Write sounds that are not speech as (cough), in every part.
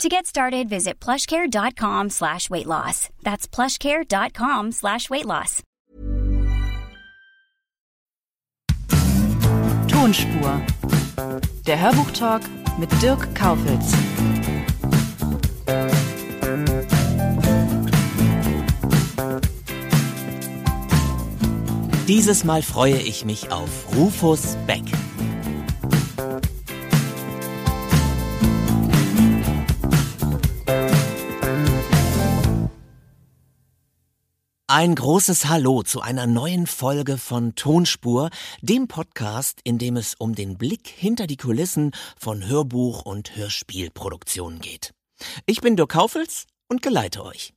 To get started, visit plushcare.com slash weight loss. That's plushcare.com slash weight loss. Tonspur. Der Hörbuchtalk mit Dirk Kaufitz. Dieses Mal freue ich mich auf Rufus Beck. Ein großes Hallo zu einer neuen Folge von Tonspur, dem Podcast, in dem es um den Blick hinter die Kulissen von Hörbuch- und Hörspielproduktionen geht. Ich bin Dirk Kaufels und geleite euch.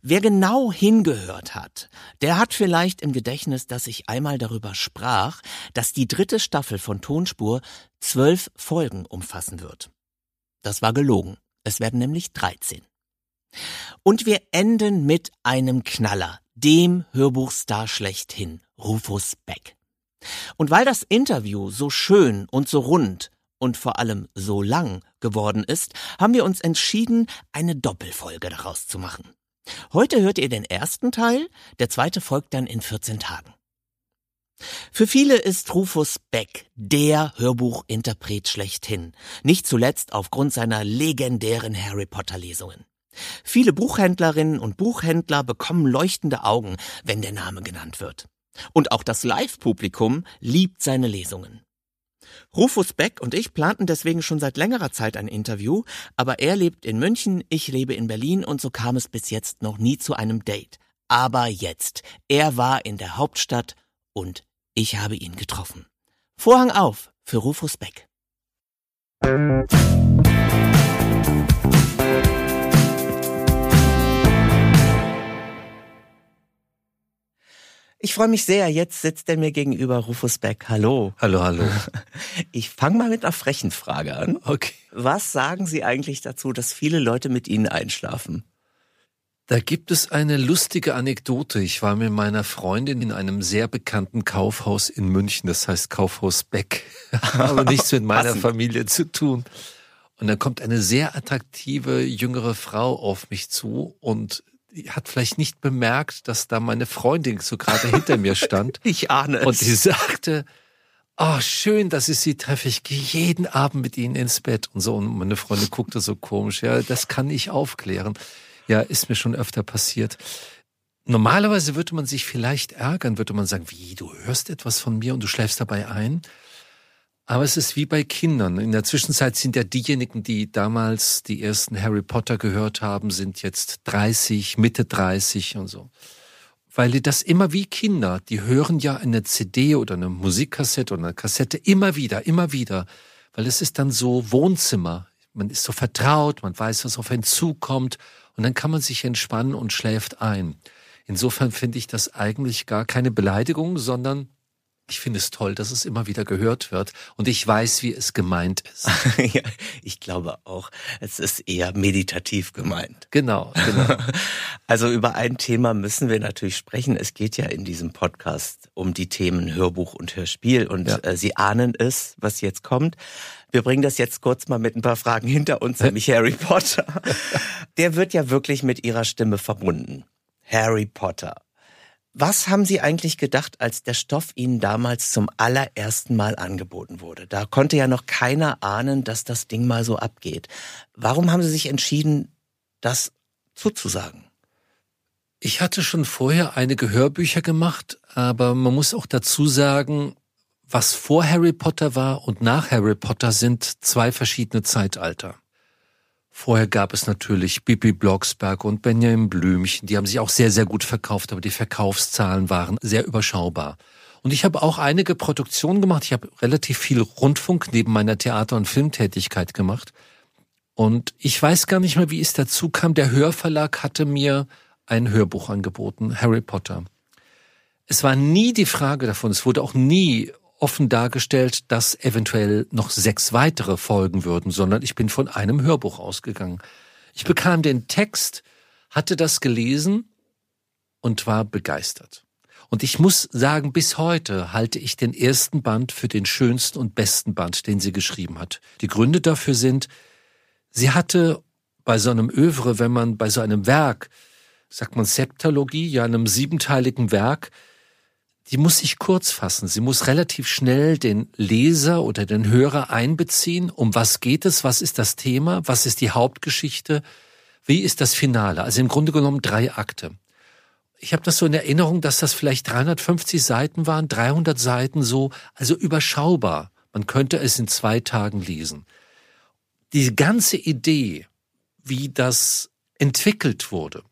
Wer genau hingehört hat, der hat vielleicht im Gedächtnis, dass ich einmal darüber sprach, dass die dritte Staffel von Tonspur zwölf Folgen umfassen wird. Das war gelogen. Es werden nämlich 13. Und wir enden mit einem Knaller, dem Hörbuchstar schlechthin, Rufus Beck. Und weil das Interview so schön und so rund und vor allem so lang geworden ist, haben wir uns entschieden, eine Doppelfolge daraus zu machen. Heute hört ihr den ersten Teil, der zweite folgt dann in 14 Tagen. Für viele ist Rufus Beck der Hörbuchinterpret schlechthin, nicht zuletzt aufgrund seiner legendären Harry Potter Lesungen. Viele Buchhändlerinnen und Buchhändler bekommen leuchtende Augen, wenn der Name genannt wird. Und auch das Live-Publikum liebt seine Lesungen. Rufus Beck und ich planten deswegen schon seit längerer Zeit ein Interview, aber er lebt in München, ich lebe in Berlin und so kam es bis jetzt noch nie zu einem Date. Aber jetzt, er war in der Hauptstadt und ich habe ihn getroffen. Vorhang auf für Rufus Beck. Ich freue mich sehr. Jetzt sitzt er mir gegenüber, Rufus Beck. Hallo. Hallo, hallo. (laughs) Ich fange mal mit einer frechen Frage an. Okay. Was sagen Sie eigentlich dazu, dass viele Leute mit Ihnen einschlafen? Da gibt es eine lustige Anekdote. Ich war mit meiner Freundin in einem sehr bekannten Kaufhaus in München, das heißt Kaufhaus Beck, (laughs) aber nichts mit meiner Familie zu tun. Und da kommt eine sehr attraktive jüngere Frau auf mich zu und hat vielleicht nicht bemerkt, dass da meine Freundin so gerade hinter mir stand. (laughs) Ich ahne es. Und die sagte, oh, schön, dass ich Sie treffe. Ich gehe jeden Abend mit Ihnen ins Bett und so. Und meine Freundin guckte so komisch. Ja, das kann ich aufklären. Ja, ist mir schon öfter passiert. Normalerweise würde man sich vielleicht ärgern, würde man sagen, wie, du hörst etwas von mir und du schläfst dabei ein. Aber es ist wie bei Kindern. In der Zwischenzeit sind ja diejenigen, die damals die ersten Harry Potter gehört haben, sind jetzt 30, Mitte 30 und so. Weil die das immer wie Kinder, die hören ja eine CD oder eine Musikkassette oder eine Kassette immer wieder, immer wieder. Weil es ist dann so Wohnzimmer. Man ist so vertraut, man weiß, was auf einen zukommt und dann kann man sich entspannen und schläft ein. Insofern finde ich das eigentlich gar keine Beleidigung, sondern ich finde es toll, dass es immer wieder gehört wird und ich weiß, wie es gemeint ist. (laughs) ja, ich glaube auch, es ist eher meditativ gemeint. Genau, genau. (laughs) Also über ein Thema müssen wir natürlich sprechen. Es geht ja in diesem Podcast um die Themen Hörbuch und Hörspiel und ja. äh, Sie ahnen es, was jetzt kommt. Wir bringen das jetzt kurz mal mit ein paar Fragen hinter uns, nämlich (laughs) Harry Potter. Der wird ja wirklich mit Ihrer Stimme verbunden. Harry Potter. Was haben Sie eigentlich gedacht, als der Stoff Ihnen damals zum allerersten Mal angeboten wurde? Da konnte ja noch keiner ahnen, dass das Ding mal so abgeht. Warum haben Sie sich entschieden, das zuzusagen? Ich hatte schon vorher einige Hörbücher gemacht, aber man muss auch dazu sagen, was vor Harry Potter war und nach Harry Potter sind zwei verschiedene Zeitalter. Vorher gab es natürlich Bibi Blocksberg und Benjamin Blümchen. Die haben sich auch sehr, sehr gut verkauft, aber die Verkaufszahlen waren sehr überschaubar. Und ich habe auch einige Produktionen gemacht. Ich habe relativ viel Rundfunk neben meiner Theater- und Filmtätigkeit gemacht. Und ich weiß gar nicht mehr, wie es dazu kam. Der Hörverlag hatte mir ein Hörbuch angeboten, Harry Potter. es war nie die Frage davon, es wurde auch nie offen dargestellt, dass eventuell noch sechs weitere folgen würden, sondern ich bin von einem Hörbuch ausgegangen. Ich bekam den Text, hatte das gelesen und war begeistert. Und ich muss sagen, bis heute halte ich den ersten Band für den schönsten und besten Band, den sie geschrieben hat. Die Gründe dafür sind, sie hatte bei so einem Övre, wenn man bei so einem Werk, sagt man Septalogie, ja einem siebenteiligen Werk, die muss sich kurz fassen. Sie muss relativ schnell den Leser oder den Hörer einbeziehen. Um was geht es? Was ist das Thema? Was ist die Hauptgeschichte? Wie ist das Finale? Also im Grunde genommen drei Akte. Ich habe das so in Erinnerung, dass das vielleicht 350 Seiten waren, 300 Seiten so, also überschaubar. Man könnte es in zwei Tagen lesen. Die ganze Idee, wie das entwickelt wurde,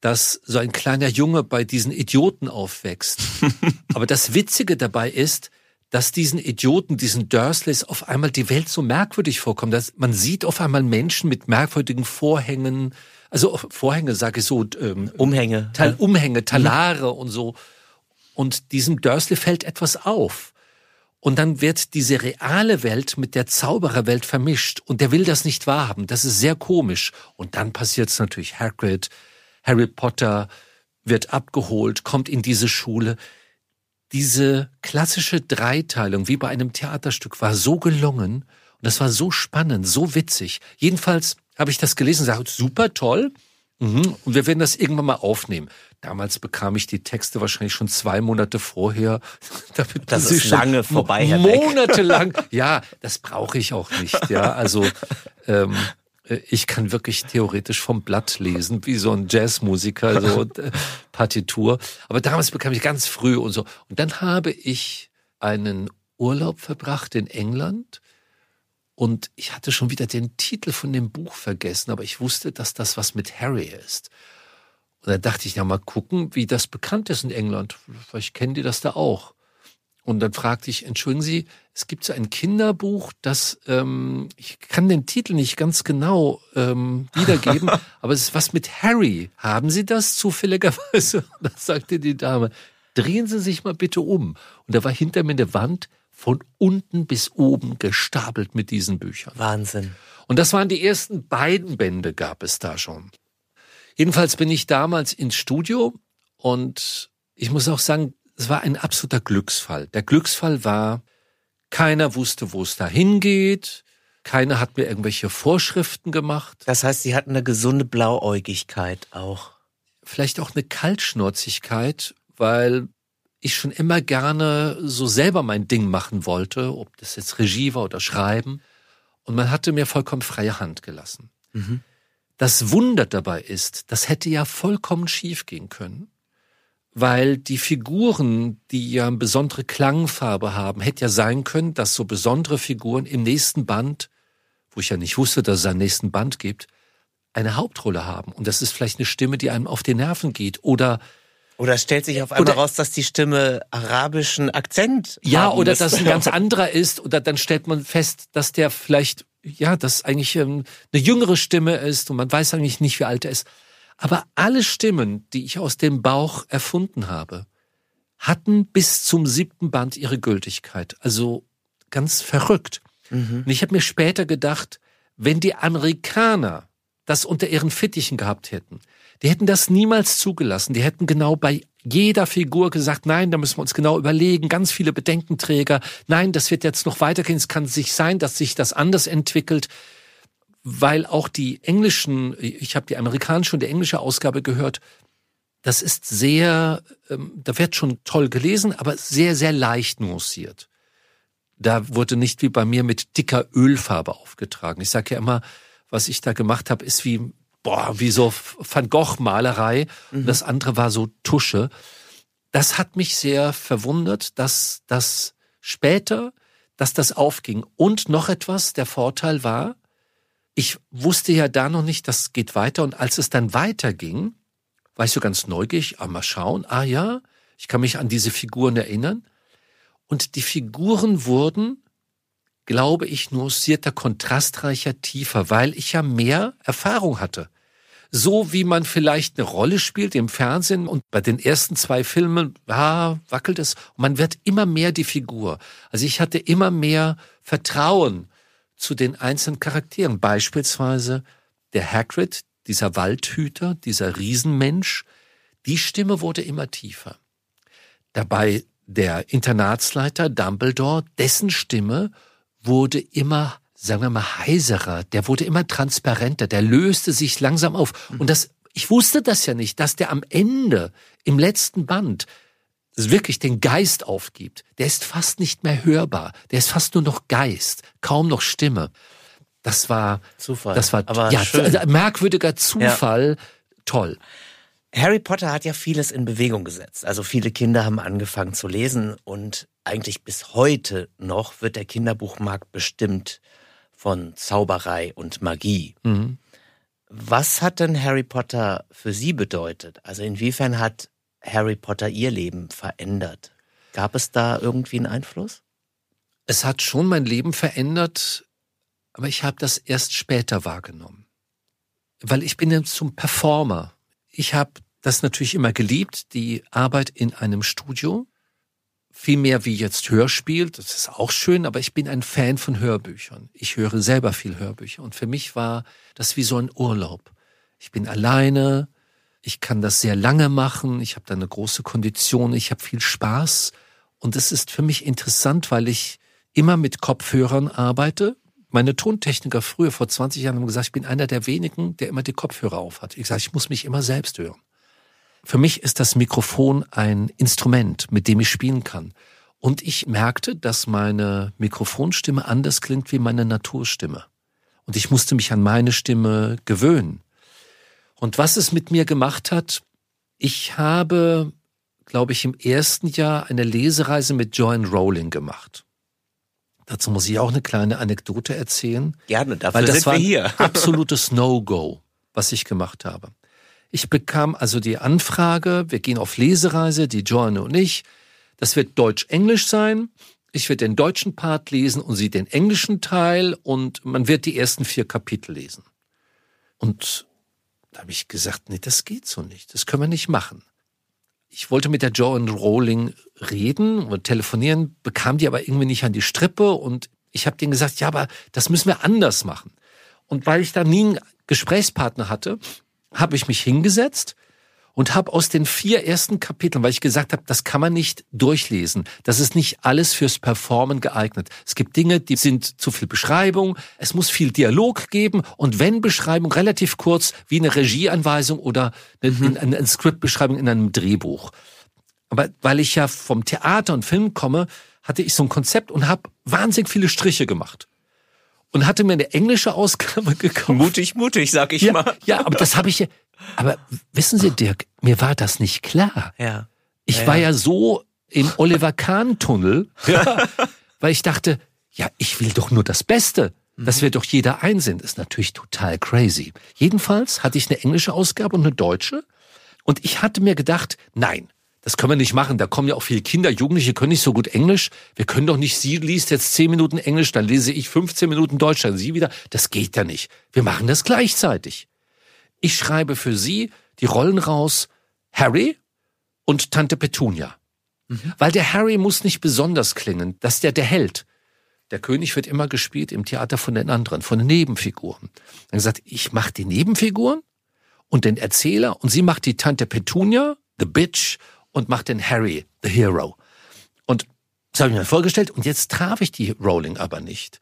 dass so ein kleiner Junge bei diesen Idioten aufwächst. (laughs) Aber das Witzige dabei ist, dass diesen Idioten, diesen Dursleys auf einmal die Welt so merkwürdig vorkommt. Dass man sieht auf einmal Menschen mit merkwürdigen Vorhängen, also Vorhänge sage ich so, ähm, Umhänge, Tal Umhänge, Talare mhm. und so. Und diesem Dursley fällt etwas auf. Und dann wird diese reale Welt mit der Zaubererwelt vermischt. Und der will das nicht wahrhaben. Das ist sehr komisch. Und dann passiert es natürlich Hagrid, Harry Potter wird abgeholt, kommt in diese Schule. Diese klassische Dreiteilung, wie bei einem Theaterstück, war so gelungen und das war so spannend, so witzig. Jedenfalls habe ich das gelesen und gesagt, super toll. Mhm. Und wir werden das irgendwann mal aufnehmen. Damals bekam ich die Texte wahrscheinlich schon zwei Monate vorher. (laughs) Damit das ist lange vorbei, Herr Monatelang. Ja, das brauche ich auch nicht. Ja, also (laughs) ähm, äh, ich kann wirklich theoretisch vom Blatt lesen, wie so ein Jazzmusiker, so (laughs) äh, Partitur. Aber damals bekam ich ganz früh und so. Und dann habe ich einen Urlaub verbracht in England und ich hatte schon wieder den Titel von dem Buch vergessen, aber ich wusste, dass das was mit Harry ist. Und da dachte ich, ja, mal gucken, wie das bekannt ist in England. Vielleicht kennen die das da auch. Und dann fragte ich, entschuldigen Sie, es gibt so ein Kinderbuch, das, ähm, ich kann den Titel nicht ganz genau ähm, wiedergeben, (laughs) aber es ist was mit Harry. Haben Sie das zufälligerweise? (laughs) Und dann sagte die Dame, drehen Sie sich mal bitte um. Und da war hinter mir eine Wand von unten bis oben gestapelt mit diesen Büchern. Wahnsinn. Und das waren die ersten beiden Bände, gab es da schon. Jedenfalls bin ich damals ins Studio und ich muss auch sagen, es war ein absoluter Glücksfall. Der Glücksfall war, keiner wusste, wo es da hingeht. Keiner hat mir irgendwelche Vorschriften gemacht. Das heißt, Sie hatten eine gesunde Blauäugigkeit auch. Vielleicht auch eine Kaltschnäuzigkeit, weil ich schon immer gerne so selber mein Ding machen wollte, ob das jetzt Regie war oder Schreiben. Und man hatte mir vollkommen freie Hand gelassen. Mhm. Das Wunder dabei ist, das hätte ja vollkommen schief gehen können weil die Figuren, die ja eine besondere Klangfarbe haben, hätte ja sein können, dass so besondere Figuren im nächsten Band, wo ich ja nicht wusste, dass es einen nächsten Band gibt, eine Hauptrolle haben. Und das ist vielleicht eine Stimme, die einem auf die Nerven geht. Oder oder stellt sich auf einmal oder, raus, dass die Stimme arabischen Akzent Ja, oder dass ein (laughs) ganz anderer ist. Oder dann stellt man fest, dass der vielleicht, ja, das eigentlich ähm, eine jüngere Stimme ist und man weiß eigentlich nicht, wie alt er ist. Aber alle Stimmen, die ich aus dem Bauch erfunden habe, hatten bis zum siebten Band ihre Gültigkeit. Also ganz verrückt. Mhm. Und ich habe mir später gedacht, wenn die Amerikaner das unter ihren Fittichen gehabt hätten, die hätten das niemals zugelassen. Die hätten genau bei jeder Figur gesagt, nein, da müssen wir uns genau überlegen, ganz viele Bedenkenträger, nein, das wird jetzt noch weitergehen, es kann sich sein, dass sich das anders entwickelt weil auch die englischen, ich habe die amerikanische und die englische Ausgabe gehört, das ist sehr, ähm, da wird schon toll gelesen, aber sehr, sehr leicht nuanciert. Da wurde nicht wie bei mir mit dicker Ölfarbe aufgetragen. Ich sage ja immer, was ich da gemacht habe, ist wie, boah, wie so Van Gogh-Malerei. Mhm. Das andere war so Tusche. Das hat mich sehr verwundert, dass das später, dass das aufging. Und noch etwas, der Vorteil war, ich wusste ja da noch nicht, das geht weiter. Und als es dann weiterging, war ich so ganz neugierig, ah, mal schauen, ah ja, ich kann mich an diese Figuren erinnern. Und die Figuren wurden, glaube ich, nuancierter, kontrastreicher, tiefer, weil ich ja mehr Erfahrung hatte. so wie man vielleicht eine Rolle spielt im Fernsehen und bei den ersten zwei Filmen, ja, wackelt es. Man wird immer mehr die Figur. Also ich hatte immer mehr Vertrauen zu den einzelnen Charakteren. Beispielsweise der Hagrid, dieser Waldhüter, dieser Riesenmensch. Die Stimme wurde immer tiefer. Dabei der Internatsleiter Dumbledore, dessen Stimme wurde immer sagen wir mal, heiserer, der wurde immer transparenter, der löste sich langsam auf. Und das, ich wusste das ja nicht, dass der am Ende, im letzten Band, wirklich den Geist aufgibt. Der ist fast nicht mehr hörbar. Der ist fast nur noch Geist, kaum noch Stimme. Das war Zufall. Das war Aber ja schön. merkwürdiger Zufall. Toll. Harry Potter hat ja vieles in Bewegung gesetzt. Also viele Kinder haben angefangen zu lesen und eigentlich bis heute noch wird der Kinderbuchmarkt bestimmt von Zauberei und Magie. Mhm. Was hat denn Harry Potter für Sie bedeutet? Also inwiefern hat Harry Potter Ihr Leben verändert? Gab es da irgendwie einen Einfluss? Es hat schon mein Leben verändert, aber ich habe das erst später wahrgenommen. Weil ich bin jetzt zum Performer. Ich habe das natürlich immer geliebt, die Arbeit in einem Studio viel mehr wie jetzt Hörspiel. Das ist auch schön, aber ich bin ein Fan von Hörbüchern. Ich höre selber viel Hörbücher und für mich war das wie so ein Urlaub. Ich bin alleine, ich kann das sehr lange machen, ich habe da eine große Kondition, ich habe viel Spaß und es ist für mich interessant, weil ich immer mit Kopfhörern arbeite. Meine Tontechniker früher, vor 20 Jahren, haben gesagt, ich bin einer der wenigen, der immer die Kopfhörer aufhat. Ich sage, ich muss mich immer selbst hören. Für mich ist das Mikrofon ein Instrument, mit dem ich spielen kann. Und ich merkte, dass meine Mikrofonstimme anders klingt wie meine Naturstimme. Und ich musste mich an meine Stimme gewöhnen. Und was es mit mir gemacht hat, ich habe, glaube ich, im ersten Jahr eine Lesereise mit Joanne Rowling gemacht. Dazu muss ich auch eine kleine Anekdote erzählen. Gerne, dafür weil das sind war wir hier. (laughs) absolutes No-Go, was ich gemacht habe. Ich bekam also die Anfrage, wir gehen auf Lesereise, die Joanne und ich. Das wird Deutsch-Englisch sein. Ich werde den deutschen Part lesen und sie den englischen Teil und man wird die ersten vier Kapitel lesen. Und da habe ich gesagt, nee, das geht so nicht. Das können wir nicht machen. Ich wollte mit der Joanne Rowling reden und telefonieren, bekam die aber irgendwie nicht an die Strippe und ich habe denen gesagt, ja, aber das müssen wir anders machen. Und weil ich da nie einen Gesprächspartner hatte, habe ich mich hingesetzt und habe aus den vier ersten Kapiteln, weil ich gesagt habe, das kann man nicht durchlesen. Das ist nicht alles fürs Performen geeignet. Es gibt Dinge, die sind zu viel Beschreibung. Es muss viel Dialog geben und wenn Beschreibung relativ kurz wie eine Regieanweisung oder eine, eine, eine Skriptbeschreibung in einem Drehbuch. Aber weil ich ja vom Theater und Film komme, hatte ich so ein Konzept und habe wahnsinnig viele Striche gemacht und hatte mir eine englische Ausgabe (laughs) gekauft. Mutig, mutig, sag ich Ja, mal. ja, aber das habe ich ja. Aber wissen Sie, Dirk, mir war das nicht klar. Ja. Ich Ja, war ja. ja so im Oliver Kahn-Tunnel, (laughs) weil ich dachte, ja, ich will doch nur das Beste. Dass wir doch jeder ein sind, ist natürlich total crazy. Jedenfalls hatte ich eine englische Ausgabe und eine deutsche. Und ich hatte mir gedacht, nein, das können wir nicht machen. Da kommen ja auch viele Kinder, Jugendliche können nicht so gut Englisch. Wir können doch nicht, sie liest jetzt 10 Minuten Englisch, dann lese ich 15 Minuten Deutsch, dann sie wieder. Das geht ja nicht. Wir machen das gleichzeitig. Ich schreibe für sie die Rollen raus, Harry und Tante Petunia. Weil der Harry muss nicht besonders klingen, das ist der der Held. Der König wird immer gespielt im Theater von den anderen, von den Nebenfiguren. Dann gesagt, ich mache die Nebenfiguren und den Erzähler und sie macht die Tante Petunia, the bitch, und macht den Harry, the hero. Und das habe ich mir vorgestellt und jetzt traf ich die Rowling aber nicht.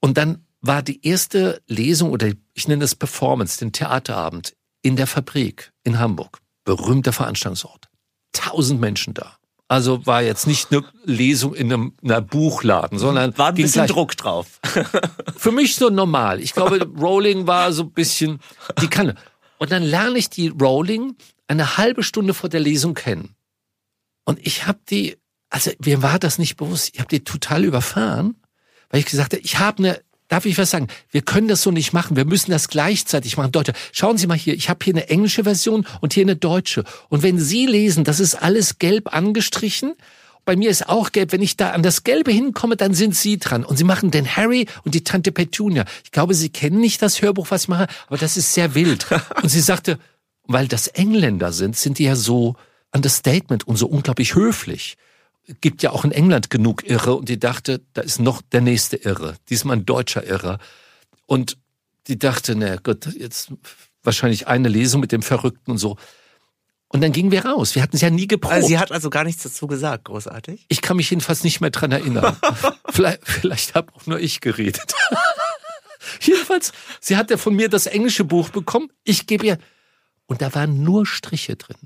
Und dann war die erste Lesung oder ich nenne das Performance, den Theaterabend in der Fabrik in Hamburg. Berühmter Veranstaltungsort. Tausend Menschen da. Also war jetzt nicht eine Lesung in einem einer Buchladen, sondern War ein bisschen gleich- Druck drauf. (laughs) für mich so normal. Ich glaube, Rowling war so ein bisschen, die kann. Und dann lerne ich die Rowling eine halbe Stunde vor der Lesung kennen. Und ich habe die, also mir war das nicht bewusst, ich habe die total überfahren, weil ich gesagt habe, ich habe eine, darf ich was sagen, wir können das so nicht machen, wir müssen das gleichzeitig machen. Deutsche, schauen Sie mal hier, ich habe hier eine englische Version und hier eine deutsche. Und wenn Sie lesen, das ist alles gelb angestrichen bei mir ist auch gelb. Wenn ich da an das Gelbe hinkomme, dann sind Sie dran. Und Sie machen den Harry und die Tante Petunia. Ich glaube, Sie kennen nicht das Hörbuch, was ich mache, aber das ist sehr wild. (laughs) Und sie sagte, weil das Engländer sind, sind die ja so Understatement und so unglaublich höflich. Gibt ja auch in England genug Irre und die dachte, da ist noch der nächste Irre. Diesmal ein deutscher Irre. Und die dachte, na Gott, jetzt wahrscheinlich eine Lesung mit dem Verrückten und so. Und dann gingen wir raus. Wir hatten es ja nie geprobt. Also sie hat also gar nichts dazu gesagt, großartig. Ich kann mich jedenfalls nicht mehr dran erinnern. (laughs) vielleicht vielleicht habe auch nur ich geredet. (laughs) jedenfalls, sie hat ja von mir das englische Buch bekommen. Ich gebe ihr, und da waren nur Striche drin.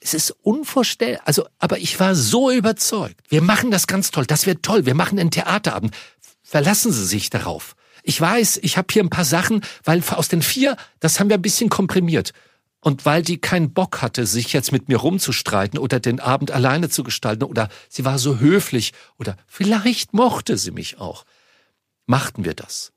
Es ist unvorstellbar. Also, aber ich war so überzeugt. Wir machen das ganz toll. Das wird toll. Wir machen einen Theaterabend. Verlassen Sie sich darauf. Ich weiß, ich habe hier ein paar Sachen, weil aus den vier, das haben wir ein bisschen komprimiert. Und weil die keinen Bock hatte, sich jetzt mit mir rumzustreiten oder den Abend alleine zu gestalten oder sie war so höflich oder vielleicht mochte sie mich auch, machten wir das.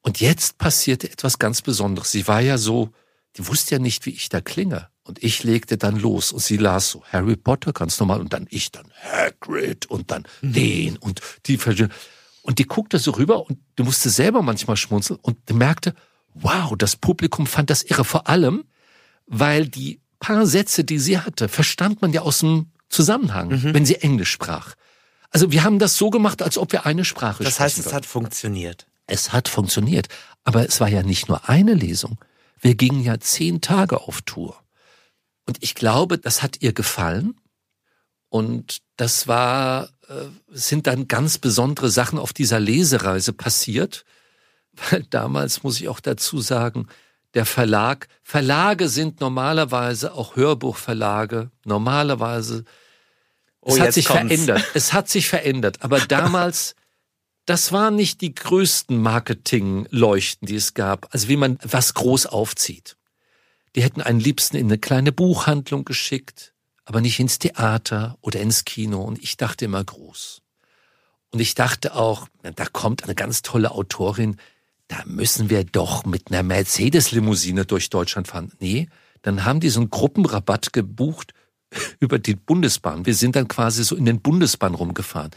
Und jetzt passierte etwas ganz Besonderes. Sie war ja so, die wusste ja nicht, wie ich da klinge. Und ich legte dann los und sie las so Harry Potter ganz normal und dann ich dann Hagrid und dann mhm. den und die und die guckte so rüber und du musste selber manchmal schmunzeln und merkte, wow, das Publikum fand das irre. Vor allem, weil die paar Sätze, die sie hatte, verstand man ja aus dem Zusammenhang, mhm. wenn sie Englisch sprach. Also wir haben das so gemacht, als ob wir eine Sprache das sprechen. Das heißt, es hat funktioniert. Es hat funktioniert. Aber es war ja nicht nur eine Lesung. Wir gingen ja zehn Tage auf Tour. Und ich glaube, das hat ihr gefallen. Und das war, äh, sind dann ganz besondere Sachen auf dieser Lesereise passiert. (laughs) Weil damals muss ich auch dazu sagen, der Verlag, Verlage sind normalerweise auch Hörbuchverlage, normalerweise. Oh, es hat sich kommt's. verändert. Es hat sich verändert. Aber (laughs) damals, das waren nicht die größten Marketingleuchten, die es gab. Also wie man was groß aufzieht. Die hätten einen liebsten in eine kleine Buchhandlung geschickt, aber nicht ins Theater oder ins Kino. Und ich dachte immer groß. Und ich dachte auch, da kommt eine ganz tolle Autorin, da müssen wir doch mit einer Mercedes-Limousine durch Deutschland fahren. Nee, dann haben die so einen Gruppenrabatt gebucht (laughs) über die Bundesbahn. Wir sind dann quasi so in den Bundesbahn rumgefahren.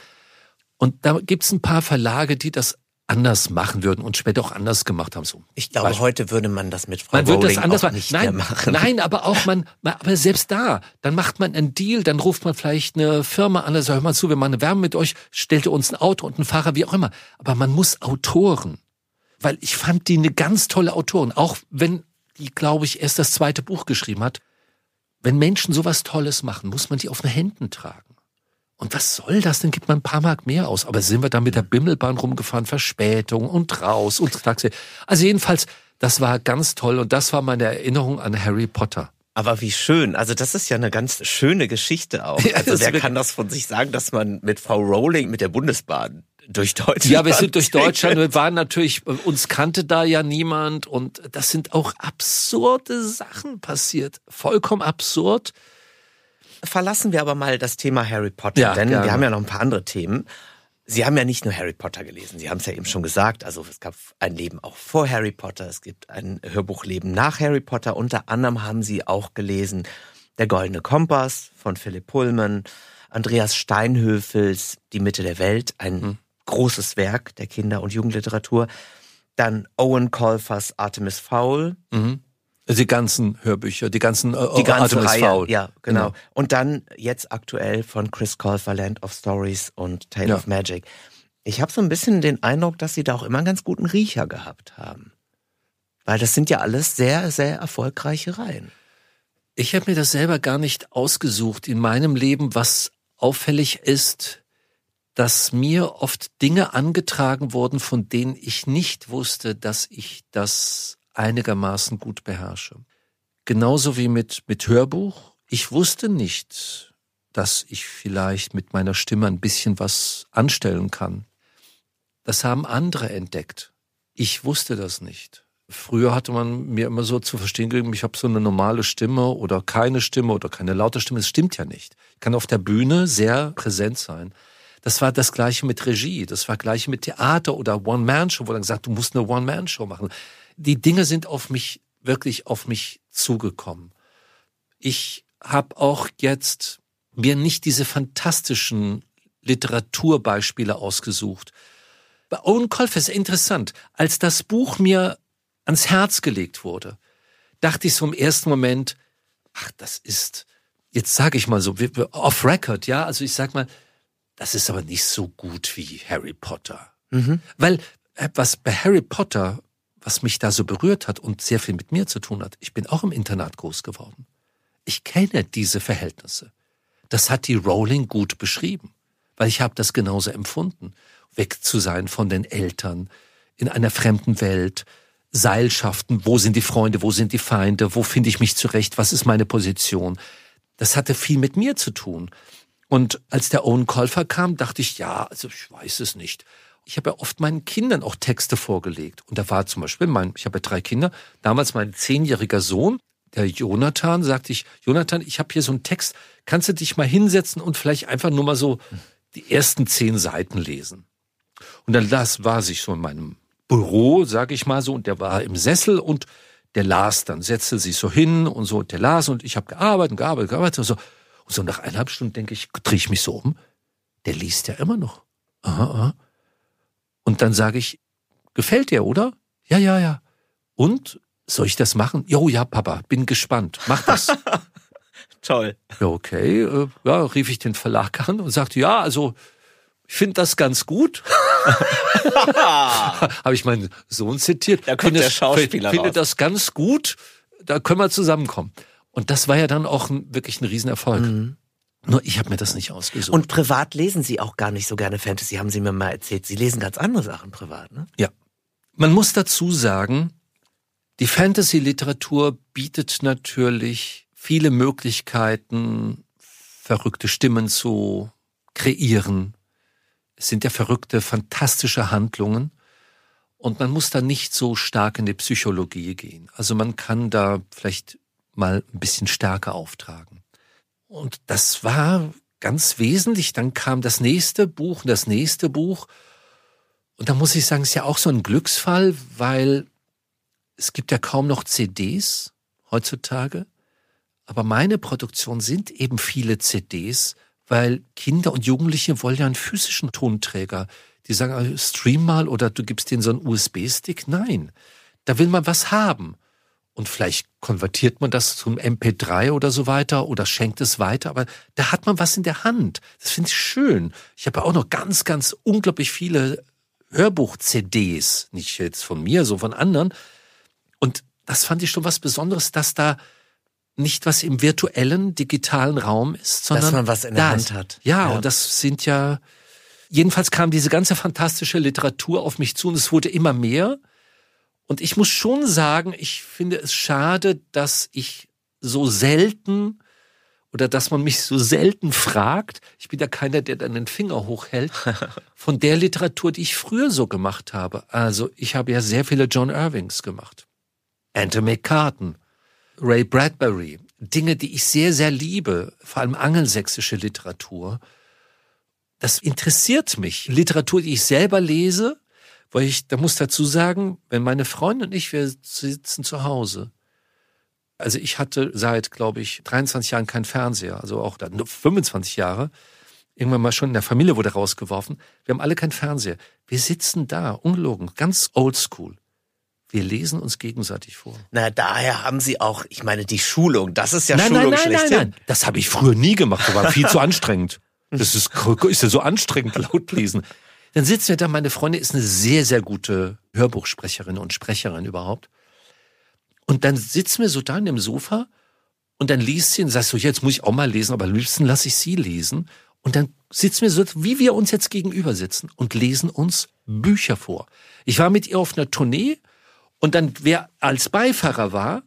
Und da gibt's ein paar Verlage, die das anders machen würden und später auch anders gemacht haben. So, ich glaube, Beispiel. heute würde man das mit Frau man würde das anders nicht nein, mehr machen. Nein, aber auch man, aber selbst da, dann macht man einen Deal, dann ruft man vielleicht eine Firma an, sagt, hör mal zu, wir machen eine Wärme mit euch, stellt uns ein Auto und einen Fahrer, wie auch immer. Aber man muss Autoren weil ich fand die eine ganz tolle Autorin, auch wenn die, glaube ich, erst das zweite Buch geschrieben hat. Wenn Menschen sowas Tolles machen, muss man die auf den Händen tragen. Und was soll das? Dann gibt man ein paar Mark mehr aus. Aber sind wir da mit der Bimmelbahn rumgefahren, Verspätung und raus und Taxi. Also jedenfalls, das war ganz toll und das war meine Erinnerung an Harry Potter. Aber wie schön. Also das ist ja eine ganz schöne Geschichte auch. (laughs) Also wer kann das von sich sagen, dass man mit Frau Rowling mit der Bundesbahn durch Deutschland. Ja, wir sind durch (laughs) Deutschland. Wir waren natürlich, uns kannte da ja niemand und das sind auch absurde Sachen passiert. Vollkommen absurd. Verlassen wir aber mal das Thema Harry Potter, ja, denn gerne. wir haben ja noch ein paar andere Themen. Sie haben ja nicht nur Harry Potter gelesen, Sie haben es ja eben schon gesagt. Also es gab ein Leben auch vor Harry Potter, es gibt ein Hörbuchleben nach Harry Potter. Unter anderem haben Sie auch gelesen Der Goldene Kompass von Philipp Pullman, Andreas Steinhöfels Die Mitte der Welt, ein hm großes Werk der Kinder- und Jugendliteratur. Dann Owen Colfers Artemis Fowl. Mhm. Die ganzen Hörbücher, die ganzen äh, die ganze Reihe. Ja, genau. genau. Und dann jetzt aktuell von Chris Colfer Land of Stories und Tale ja. of Magic. Ich habe so ein bisschen den Eindruck, dass sie da auch immer einen ganz guten Riecher gehabt haben. Weil das sind ja alles sehr, sehr erfolgreiche Reihen. Ich habe mir das selber gar nicht ausgesucht in meinem Leben. Was auffällig ist, dass mir oft Dinge angetragen wurden, von denen ich nicht wusste, dass ich das einigermaßen gut beherrsche. Genauso wie mit, mit Hörbuch. Ich wusste nicht, dass ich vielleicht mit meiner Stimme ein bisschen was anstellen kann. Das haben andere entdeckt. Ich wusste das nicht. Früher hatte man mir immer so zu verstehen gegeben, ich habe so eine normale Stimme oder keine Stimme oder keine laute Stimme. Das stimmt ja nicht. Ich kann auf der Bühne sehr präsent sein. Das war das Gleiche mit Regie, das war Gleiche mit Theater oder One-Man-Show, wo dann gesagt, du musst eine One-Man-Show machen. Die Dinge sind auf mich, wirklich auf mich zugekommen. Ich habe auch jetzt mir nicht diese fantastischen Literaturbeispiele ausgesucht. Bei Owen Colfer ist interessant. Als das Buch mir ans Herz gelegt wurde, dachte ich so im ersten Moment, ach, das ist, jetzt sage ich mal so, off record, ja, also ich sag mal, das ist aber nicht so gut wie Harry Potter. Mhm. Weil äh, was bei Harry Potter, was mich da so berührt hat und sehr viel mit mir zu tun hat, ich bin auch im Internat groß geworden. Ich kenne diese Verhältnisse. Das hat die Rowling gut beschrieben, weil ich habe das genauso empfunden. Weg zu sein von den Eltern, in einer fremden Welt, Seilschaften, wo sind die Freunde, wo sind die Feinde, wo finde ich mich zurecht, was ist meine Position. Das hatte viel mit mir zu tun. Und als der Owen Colfer kam, dachte ich, ja, also ich weiß es nicht. Ich habe ja oft meinen Kindern auch Texte vorgelegt. Und da war zum Beispiel mein, ich habe ja drei Kinder, damals mein zehnjähriger Sohn, der Jonathan, sagte ich, Jonathan, ich habe hier so einen Text, kannst du dich mal hinsetzen und vielleicht einfach nur mal so die ersten zehn Seiten lesen. Und dann las, war sich so in meinem Büro, sag ich mal so, und der war im Sessel und der las dann, setzte sich so hin und so, der las und ich habe gearbeitet, gearbeitet, gearbeitet und so. Und so nach eineinhalb Stunden denke ich, drehe ich mich so um, der liest ja immer noch. Aha, aha. Und dann sage ich, gefällt dir, oder? Ja, ja, ja. Und soll ich das machen? Jo, ja, Papa, bin gespannt. Mach das. (laughs) Toll. Ja, okay. Äh, ja, rief ich den Verlag an und sagte, ja, also ich finde das ganz gut. (laughs) Habe ich meinen Sohn zitiert. Da kommt der Schauspieler Finde das ganz gut. Da können wir zusammenkommen. Und das war ja dann auch ein, wirklich ein Riesenerfolg. Mhm. Nur ich habe mir das nicht ausgesucht. Und privat lesen Sie auch gar nicht so gerne Fantasy, haben Sie mir mal erzählt. Sie lesen ganz andere Sachen privat, ne? Ja. Man muss dazu sagen, die Fantasy-Literatur bietet natürlich viele Möglichkeiten, verrückte Stimmen zu kreieren. Es sind ja verrückte, fantastische Handlungen. Und man muss da nicht so stark in die Psychologie gehen. Also man kann da vielleicht mal ein bisschen stärker auftragen. Und das war ganz wesentlich. Dann kam das nächste Buch, das nächste Buch. Und da muss ich sagen, es ist ja auch so ein Glücksfall, weil es gibt ja kaum noch CDs heutzutage. Aber meine Produktion sind eben viele CDs, weil Kinder und Jugendliche wollen ja einen physischen Tonträger. Die sagen, ah, stream mal oder du gibst denen so einen USB-Stick. Nein, da will man was haben. Und vielleicht konvertiert man das zum MP3 oder so weiter oder schenkt es weiter, aber da hat man was in der Hand. Das finde ich schön. Ich habe ja auch noch ganz, ganz unglaublich viele Hörbuch-CDs, nicht jetzt von mir, so von anderen. Und das fand ich schon was Besonderes, dass da nicht was im virtuellen, digitalen Raum ist, sondern dass man was in der Hand hat. Ja, ja, und das sind ja, jedenfalls kam diese ganze (laughs) fantastische Literatur auf mich zu und es wurde immer mehr. Und ich muss schon sagen, ich finde es schade, dass ich so selten oder dass man mich so selten fragt, ich bin ja keiner, der dann den Finger hochhält, (laughs) von der Literatur, die ich früher so gemacht habe. Also ich habe ja sehr viele John Irvings gemacht. Anthony McCartan, Ray Bradbury, Dinge, die ich sehr, sehr liebe, vor allem angelsächsische Literatur. Das interessiert mich. Literatur, die ich selber lese, weil ich, da muss dazu sagen, wenn meine Freundin und ich, wir sitzen zu Hause. Also ich hatte seit, glaube ich, 23 Jahren keinen Fernseher, also auch da, nur 25 Jahre. Irgendwann mal schon in der Familie wurde rausgeworfen. Wir haben alle keinen Fernseher. Wir sitzen da, ungelogen, ganz oldschool. Wir lesen uns gegenseitig vor. Na, daher haben Sie auch, ich meine, die Schulung, das ist ja nein, Schulung nein, nein, schlechthin. Nein, nein, das habe ich früher nie gemacht, das war viel zu anstrengend. Das ist, ist ja so anstrengend, (laughs) laut lesen. Dann sitzen wir da, meine Freundin ist eine sehr, sehr gute Hörbuchsprecherin und Sprecherin überhaupt. Und dann sitzen wir so da in dem Sofa und dann liest sie und sagt so, jetzt muss ich auch mal lesen, aber am liebsten lasse ich sie lesen. Und dann sitzen wir so, wie wir uns jetzt gegenüber sitzen und lesen uns Bücher vor. Ich war mit ihr auf einer Tournee und dann, wer als Beifahrer war,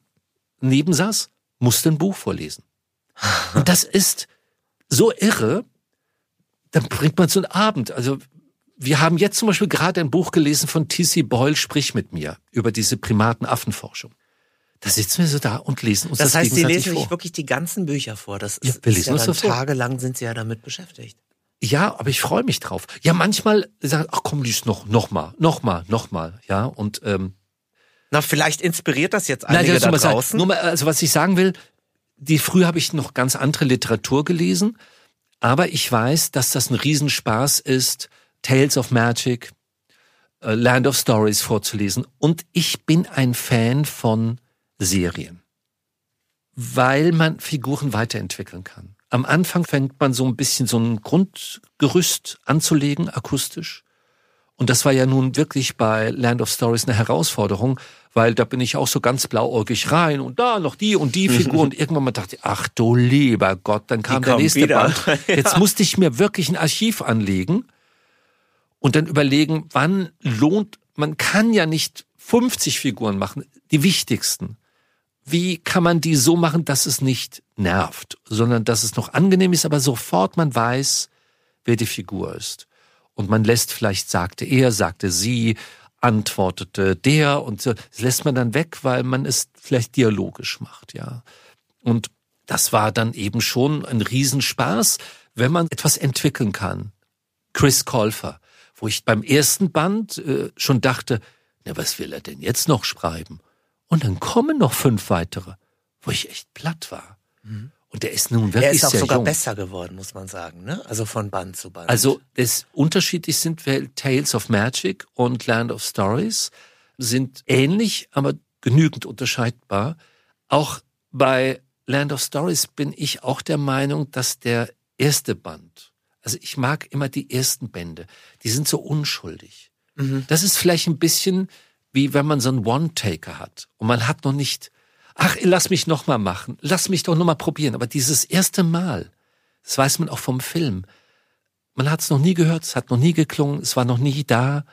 neben saß, musste ein Buch vorlesen. Und das ist so irre, dann bringt man so einen Abend. Also wir haben jetzt zum Beispiel gerade ein Buch gelesen von T.C. Boyle, Sprich mit mir, über diese Primatenaffenforschung. Da sitzen wir so da und lesen uns das, das heißt, Sie lesen sich wirklich die ganzen Bücher vor. Das ja, ist, wir lesen ist ja uns dann tagelang sind Sie ja damit beschäftigt. Ja, aber ich freue mich drauf. Ja, manchmal sagen, ach komm, lies noch, noch mal, noch mal, noch mal, ja und ähm, na vielleicht inspiriert das jetzt einige nein, da mal sagen, draußen. Nur mal, also was ich sagen will, die früher habe ich noch ganz andere Literatur gelesen, aber ich weiß, dass das ein Riesenspaß ist, Tales of Magic, äh, Land of Stories vorzulesen. Und ich bin ein Fan von Serien, weil man Figuren weiterentwickeln kann. Am Anfang fängt man so ein bisschen so ein Grundgerüst anzulegen, akustisch. Und das war ja nun wirklich bei Land of Stories eine Herausforderung, weil da bin ich auch so ganz blauäugig rein und da noch die und die (laughs) Figur und irgendwann mal dachte ich, ach du lieber Gott, dann kam der nächste wieder. Band. (laughs) Jetzt musste ich mir wirklich ein Archiv anlegen und dann überlegen, wann lohnt, man kann ja nicht 50 Figuren machen, die wichtigsten. Wie kann man die so machen, dass es nicht nervt, sondern dass es noch angenehm ist, aber sofort man weiß, wer die Figur ist. Und man lässt vielleicht, sagte er, sagte sie, antwortete der und so. Das lässt man dann weg, weil man es vielleicht dialogisch macht, ja. Und das war dann eben schon ein Riesenspaß, wenn man etwas entwickeln kann. Chris Colfer, wo ich beim ersten Band äh, schon dachte, na, was will er denn jetzt noch schreiben? Und dann kommen noch fünf weitere, wo ich echt platt war. Mhm. Und der ist nun wirklich Er ist auch sogar jung. besser geworden, muss man sagen, ne? Also von Band zu Band. Also das unterschiedlich sind Tales of Magic und Land of Stories sind ähnlich, aber genügend unterscheidbar. Auch bei Land of Stories bin ich auch der Meinung, dass der erste Band, also ich mag immer die ersten Bände, die sind so unschuldig. Mhm. Das ist vielleicht ein bisschen wie wenn man so einen One-Taker hat und man hat noch nicht ach, lass mich noch mal machen, lass mich doch noch mal probieren. Aber dieses erste Mal, das weiß man auch vom Film. Man hat es noch nie gehört, es hat noch nie geklungen, es war noch nie da,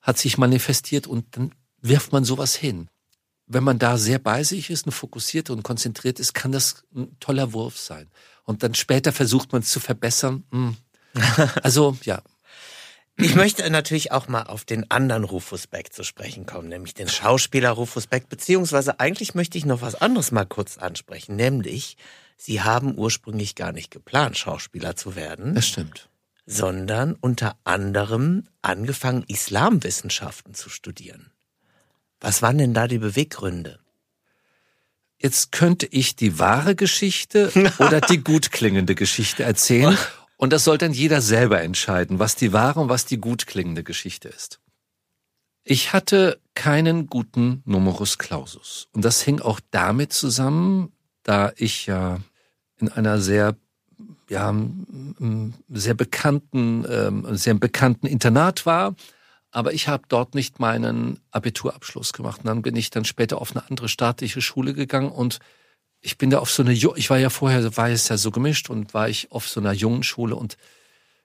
hat sich manifestiert und dann wirft man sowas hin. Wenn man da sehr bei sich ist und fokussiert und konzentriert ist, kann das ein toller Wurf sein. Und dann später versucht man es zu verbessern. Hm. (laughs) Also ja, ich möchte natürlich auch mal auf den anderen Rufus Beck zu sprechen kommen, nämlich den Schauspieler Rufus Beck, beziehungsweise eigentlich möchte ich noch was anderes mal kurz ansprechen, nämlich Sie haben ursprünglich gar nicht geplant, Schauspieler zu werden. Das stimmt. Sondern unter anderem angefangen, Islamwissenschaften zu studieren. Was waren denn da die Beweggründe? Jetzt könnte ich die wahre Geschichte (laughs) oder die gut klingende Geschichte erzählen. Und das soll dann jeder selber entscheiden, was die wahre und was die gut klingende Geschichte ist. Ich hatte keinen guten Numerus Clausus. Und das hing auch damit zusammen, da ich ja in einer sehr ja, sehr bekannten, ähm, sehr bekannten Internat war. Aber ich habe dort nicht meinen Abiturabschluss gemacht. Und dann bin ich dann später auf eine andere staatliche Schule gegangen und ich bin da auf so eine, ich war ja vorher, war es ja so gemischt und war ich auf so einer jungen Schule und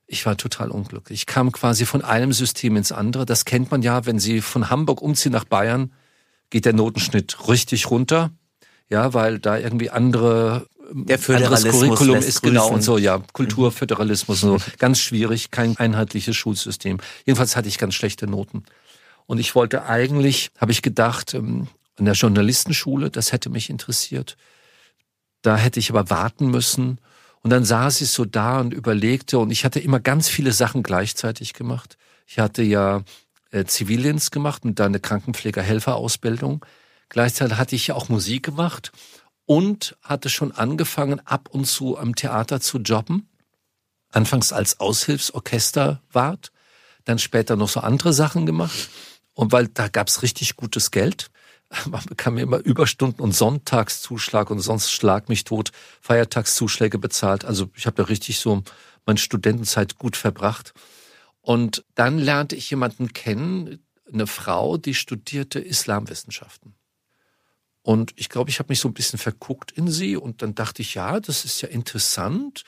ich war total unglücklich. Ich kam quasi von einem System ins andere. Das kennt man ja, wenn Sie von Hamburg umziehen nach Bayern, geht der Notenschnitt richtig runter. Ja, weil da irgendwie andere der Föderalismus Curriculum ist genau und so, ja, Kulturföderalismus und so. Ganz schwierig, kein einheitliches Schulsystem. Jedenfalls hatte ich ganz schlechte Noten. Und ich wollte eigentlich, habe ich gedacht, ähm, an der Journalistenschule, das hätte mich interessiert. Da hätte ich aber warten müssen. Und dann saß ich so da und überlegte und ich hatte immer ganz viele Sachen gleichzeitig gemacht. Ich hatte ja äh, Zivildienst gemacht und dann eine Krankenpfleger-Helferausbildung. Gleichzeitig hatte ich ja auch Musik gemacht und hatte schon angefangen, ab und zu am Theater zu jobben. Anfangs als Aushilfsorchesterwart, dann später noch so andere Sachen gemacht. Und weil da gab's richtig gutes Geld man bekam mir immer Überstunden und Sonntagszuschlag und sonst schlag mich tot, Feiertagszuschläge bezahlt. Also ich habe ja richtig so meine Studentenzeit gut verbracht. Und dann lernte ich jemanden kennen, eine Frau, die studierte Islamwissenschaften. Und ich glaube, ich habe mich so ein bisschen verguckt in sie und dann dachte ich, ja, das ist ja interessant.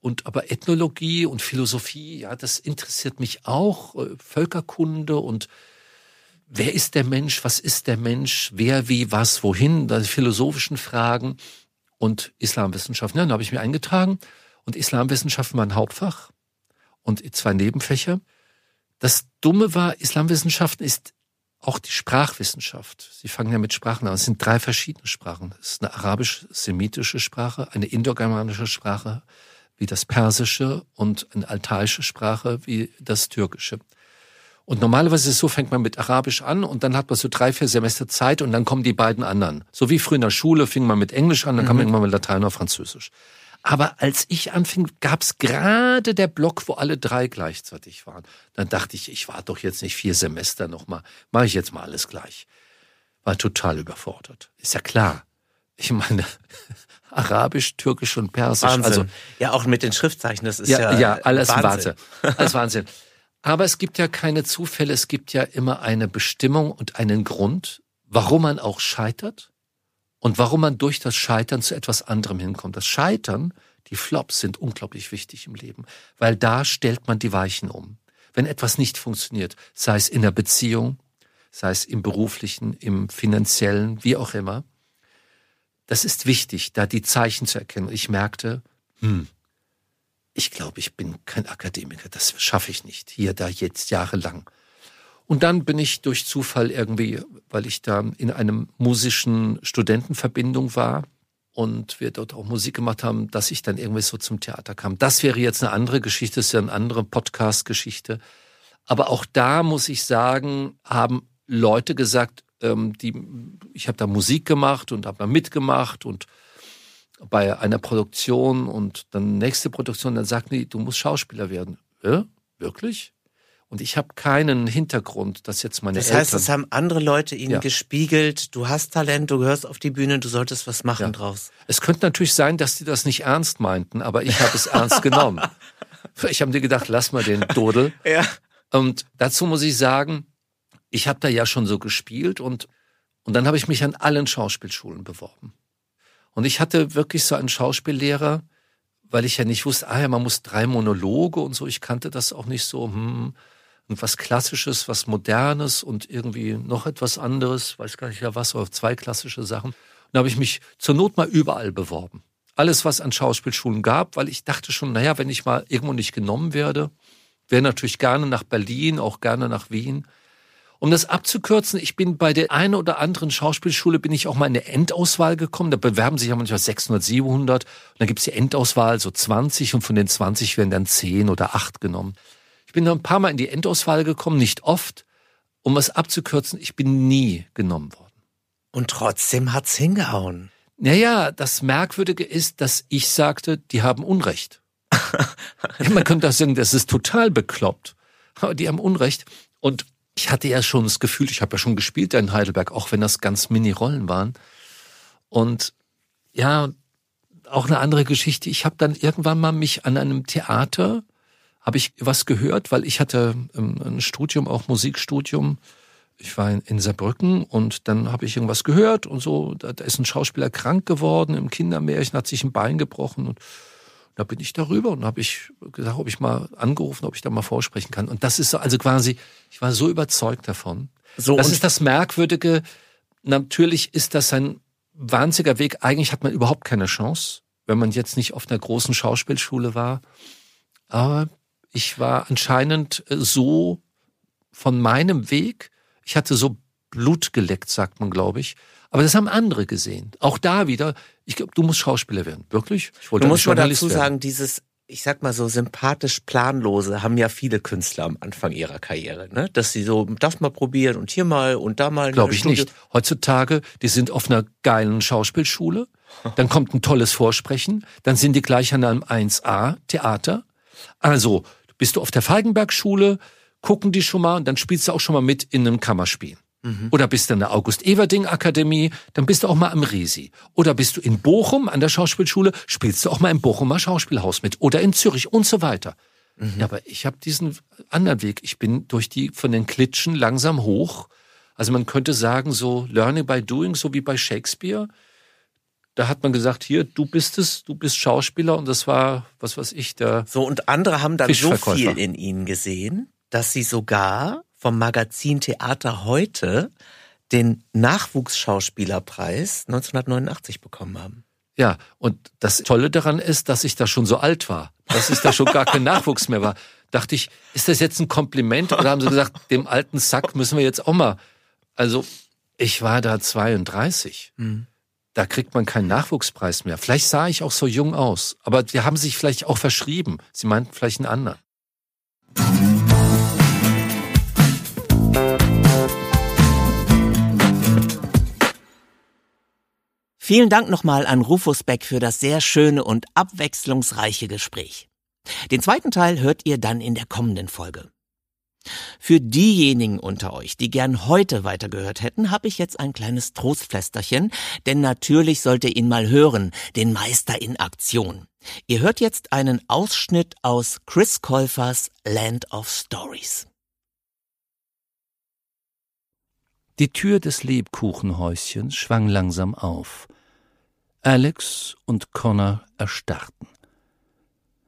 Und aber Ethnologie und Philosophie, ja, das interessiert mich auch, äh, Völkerkunde und wer ist der Mensch, was ist der Mensch, wer, wie, was, wohin, da philosophischen Fragen und Islamwissenschaften. Ja, dann habe ich mir eingetragen und Islamwissenschaften war ein Hauptfach und zwei Nebenfächer. Das Dumme war, Islamwissenschaften ist auch die Sprachwissenschaft. Sie fangen ja mit Sprachen an. Es sind drei verschiedene Sprachen. Es ist eine arabisch-semitische Sprache, eine indogermanische Sprache wie das Persische und eine altaische Sprache wie das Türkische. Und normalerweise ist es so, fängt man mit Arabisch an und dann hat man so drei, vier Semester Zeit und dann kommen die beiden anderen. So wie früher in der Schule fing man mit Englisch an, dann mhm. kam irgendwann mit Latein oder Französisch. Aber als ich anfing, gab's gerade der Block, wo alle drei gleichzeitig waren. Dann dachte ich, ich war doch jetzt nicht vier Semester nochmal. Mache ich jetzt mal alles gleich. War total überfordert. Ist ja klar. Ich meine, (laughs) Arabisch, Türkisch und Persisch. Wahnsinn. Also ja, auch mit den Schriftzeichen. Das ist ja ja, ja alles Wahnsinn. Wahnsinn. Alles Wahnsinn. (laughs) Aber es gibt ja keine Zufälle. Es gibt ja immer eine Bestimmung und einen Grund, warum man auch scheitert und warum man durch das Scheitern zu etwas anderem hinkommt. Das Scheitern, die Flops sind unglaublich wichtig im Leben, weil da stellt man die Weichen um. Wenn etwas nicht funktioniert, sei es in der Beziehung, sei es im beruflichen, im finanziellen, wie auch immer, das ist wichtig, da die Zeichen zu erkennen. Ich merkte, hm, ich glaube, ich bin kein Akademiker, das schaffe ich nicht, hier, da, jetzt, jahrelang. Und dann bin ich durch Zufall irgendwie, weil ich da in einem musischen Studentenverbindung war und wir dort auch Musik gemacht haben, dass ich dann irgendwie so zum Theater kam. Das wäre jetzt eine andere Geschichte, das ist ja eine andere Podcast-Geschichte. Aber auch da muss ich sagen, haben Leute gesagt, ähm, die, ich habe da Musik gemacht und habe da mitgemacht und bei einer Produktion und dann nächste Produktion, dann sagten die, du musst Schauspieler werden. Ja, wirklich? Und ich habe keinen Hintergrund, dass jetzt meine das Eltern... Das heißt, es haben andere Leute ihnen ja. gespiegelt, du hast Talent, du gehörst auf die Bühne, du solltest was machen ja. draus. Es könnte natürlich sein, dass die das nicht ernst meinten, aber ich habe es (laughs) ernst genommen. Ich habe dir gedacht, lass mal den Dodel. (laughs) Ja. Und dazu muss ich sagen, ich habe da ja schon so gespielt und, und dann habe ich mich an allen Schauspielschulen beworben. Und ich hatte wirklich so einen Schauspiellehrer, weil ich ja nicht wusste, ah ja, man muss drei Monologe und so. Ich kannte das auch nicht so. Hm, und was Klassisches, was Modernes und irgendwie noch etwas anderes, weiß gar nicht ja was, oder zwei klassische Sachen. Und da habe ich mich zur Not mal überall beworben. Alles, was an Schauspielschulen gab, weil ich dachte schon, naja, wenn ich mal irgendwo nicht genommen werde, wäre natürlich gerne nach Berlin, auch gerne nach Wien. Um das abzukürzen, ich bin bei der einen oder anderen Schauspielschule bin ich auch mal in eine Endauswahl gekommen. Da bewerben sich ja manchmal 600, 700. Und dann gibt's die Endauswahl, so 20 und von den 20 werden dann 10 oder 8 genommen bin noch ein paar Mal in die Endauswahl gekommen, nicht oft. Um es abzukürzen, ich bin nie genommen worden. Und trotzdem hat's hingehauen. Naja, das Merkwürdige ist, dass ich sagte, die haben Unrecht. (laughs) Man könnte das sagen, das ist total bekloppt. Aber die haben Unrecht. Und ich hatte ja schon das Gefühl, ich habe ja schon gespielt in Heidelberg, auch wenn das ganz Mini-Rollen waren. Und ja, auch eine andere Geschichte. Ich habe dann irgendwann mal mich an einem Theater habe ich was gehört, weil ich hatte ähm, ein Studium, auch Musikstudium. Ich war in, Saarbrücken und dann habe ich irgendwas gehört und so. Da, da ist ein Schauspieler krank geworden im Kindermärchen, hat sich ein Bein gebrochen und da bin ich darüber und habe ich gesagt, ob ich mal angerufen, ob ich da mal vorsprechen kann. Und das ist so, also quasi, ich war so überzeugt davon. So, das ist das Merkwürdige. Natürlich ist das ein wahnsinniger Weg. Eigentlich hat man überhaupt keine Chance, wenn man jetzt nicht auf einer großen Schauspielschule war. Aber ich war anscheinend äh, so von meinem Weg, ich hatte so Blut geleckt, sagt man, glaube ich. Aber das haben andere gesehen. Auch da wieder, ich glaube, du musst Schauspieler werden. Wirklich? Ich wollte du musst mal dazu werden. sagen, dieses, ich sag mal so sympathisch planlose haben ja viele Künstler am Anfang ihrer Karriere, ne? Dass sie so das mal probieren und hier mal und da mal. Glaube ich Studio. nicht. Heutzutage, die sind auf einer geilen Schauspielschule, dann kommt ein tolles Vorsprechen, dann sind die gleich an einem 1A Theater. Also, bist du auf der Falkenberg-Schule, gucken die schon mal und dann spielst du auch schon mal mit in einem Kammerspiel. Mhm. Oder bist du in der August-Everding-Akademie, dann bist du auch mal am Resi. Oder bist du in Bochum an der Schauspielschule, spielst du auch mal im Bochumer Schauspielhaus mit. Oder in Zürich und so weiter. Mhm. Ja, aber ich habe diesen anderen Weg. Ich bin durch die von den Klitschen langsam hoch. Also man könnte sagen, so Learning by Doing, so wie bei Shakespeare. Da hat man gesagt, hier, du bist es, du bist Schauspieler und das war, was weiß ich, der. So, und andere haben dann so viel in ihnen gesehen, dass sie sogar vom Magazin Theater heute den Nachwuchsschauspielerpreis 1989 bekommen haben. Ja, und das Tolle daran ist, dass ich da schon so alt war, dass es da schon gar kein Nachwuchs mehr war. Dachte ich, ist das jetzt ein Kompliment oder haben sie gesagt, dem alten Sack müssen wir jetzt auch mal. Also, ich war da 32. Mhm da kriegt man keinen Nachwuchspreis mehr. Vielleicht sah ich auch so jung aus, aber die haben sich vielleicht auch verschrieben. Sie meinten vielleicht einen anderen. Vielen Dank nochmal an Rufus Beck für das sehr schöne und abwechslungsreiche Gespräch. Den zweiten Teil hört ihr dann in der kommenden Folge. Für diejenigen unter euch, die gern heute weitergehört hätten, habe ich jetzt ein kleines Trostpflästerchen, denn natürlich sollt ihr ihn mal hören, den Meister in Aktion. Ihr hört jetzt einen Ausschnitt aus Chris Käufers Land of Stories. Die Tür des Lebkuchenhäuschens schwang langsam auf. Alex und Connor erstarrten.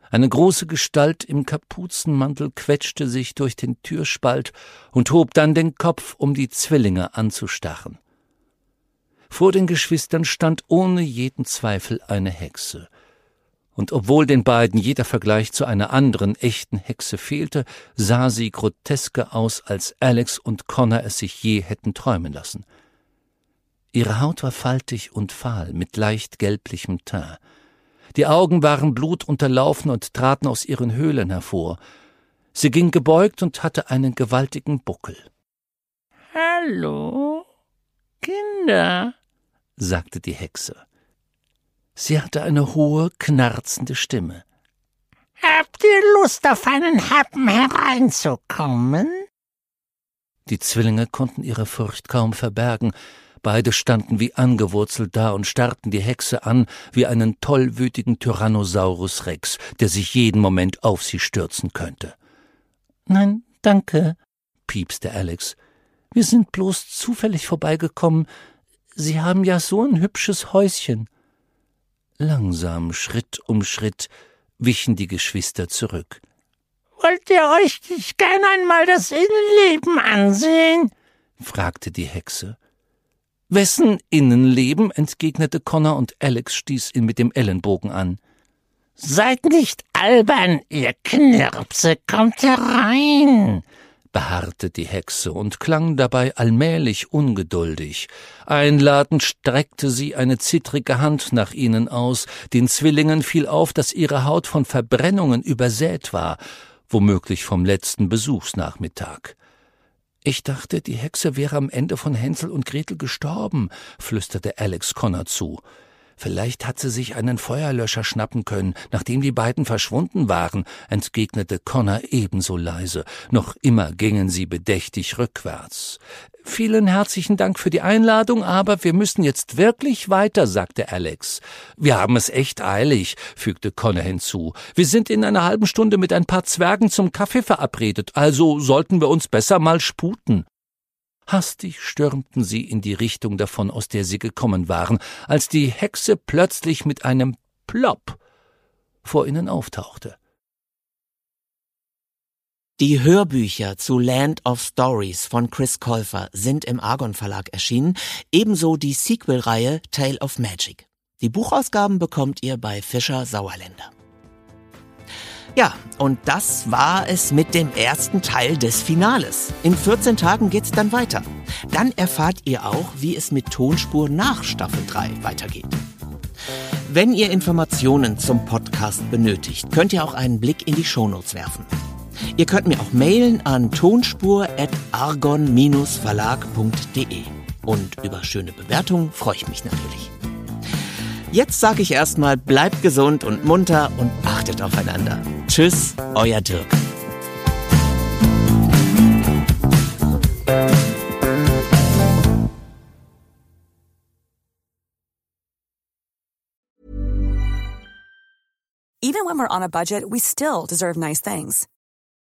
Eine große Gestalt im Kapuzenmantel quetschte sich durch den Türspalt und hob dann den Kopf, um die Zwillinge anzustarren. Vor den Geschwistern stand ohne jeden Zweifel eine Hexe. Und obwohl den beiden jeder Vergleich zu einer anderen echten Hexe fehlte, sah sie grotesker aus, als Alex und Connor es sich je hätten träumen lassen. Ihre Haut war faltig und fahl, mit leicht gelblichem Teint. Die Augen waren blutunterlaufen und traten aus ihren Höhlen hervor. Sie ging gebeugt und hatte einen gewaltigen Buckel. Hallo, Kinder, sagte die Hexe. Sie hatte eine hohe, knarzende Stimme. Habt ihr Lust auf einen Happen hereinzukommen? Die Zwillinge konnten ihre Furcht kaum verbergen, Beide standen wie angewurzelt da und starrten die Hexe an wie einen tollwütigen Tyrannosaurus Rex, der sich jeden Moment auf sie stürzen könnte. Nein, danke, piepste Alex. Wir sind bloß zufällig vorbeigekommen. Sie haben ja so ein hübsches Häuschen. Langsam, Schritt um Schritt, wichen die Geschwister zurück. Wollt ihr euch nicht gern einmal das Innenleben ansehen? fragte die Hexe. Wessen Innenleben? entgegnete Connor und Alex stieß ihn mit dem Ellenbogen an. Seid nicht albern, ihr Knirpse, kommt herein, beharrte die Hexe und klang dabei allmählich ungeduldig. Einladend streckte sie eine zittrige Hand nach ihnen aus, den Zwillingen fiel auf, dass ihre Haut von Verbrennungen übersät war, womöglich vom letzten Besuchsnachmittag. Ich dachte, die Hexe wäre am Ende von Hänsel und Gretel gestorben, flüsterte Alex Connor zu. Vielleicht hat sie sich einen Feuerlöscher schnappen können, nachdem die beiden verschwunden waren, entgegnete Connor ebenso leise. Noch immer gingen sie bedächtig rückwärts. Vielen herzlichen Dank für die Einladung, aber wir müssen jetzt wirklich weiter, sagte Alex. Wir haben es echt eilig, fügte Connor hinzu. Wir sind in einer halben Stunde mit ein paar Zwergen zum Kaffee verabredet, also sollten wir uns besser mal sputen. Hastig stürmten sie in die Richtung davon, aus der sie gekommen waren, als die Hexe plötzlich mit einem Plopp vor ihnen auftauchte. Die Hörbücher zu Land of Stories von Chris Colfer sind im Argon Verlag erschienen, ebenso die Sequel-Reihe Tale of Magic. Die Buchausgaben bekommt ihr bei Fischer Sauerländer. Ja, und das war es mit dem ersten Teil des Finales. In 14 Tagen geht's dann weiter. Dann erfahrt ihr auch, wie es mit Tonspur nach Staffel 3 weitergeht. Wenn ihr Informationen zum Podcast benötigt, könnt ihr auch einen Blick in die Shownotes werfen. Ihr könnt mir auch mailen an tonspur.argon-verlag.de. Und über schöne Bewertungen freue ich mich natürlich. Jetzt sage ich erstmal, bleibt gesund und munter und achtet aufeinander. Tschüss, euer Dirk. Even when we're on a budget, we still deserve nice things.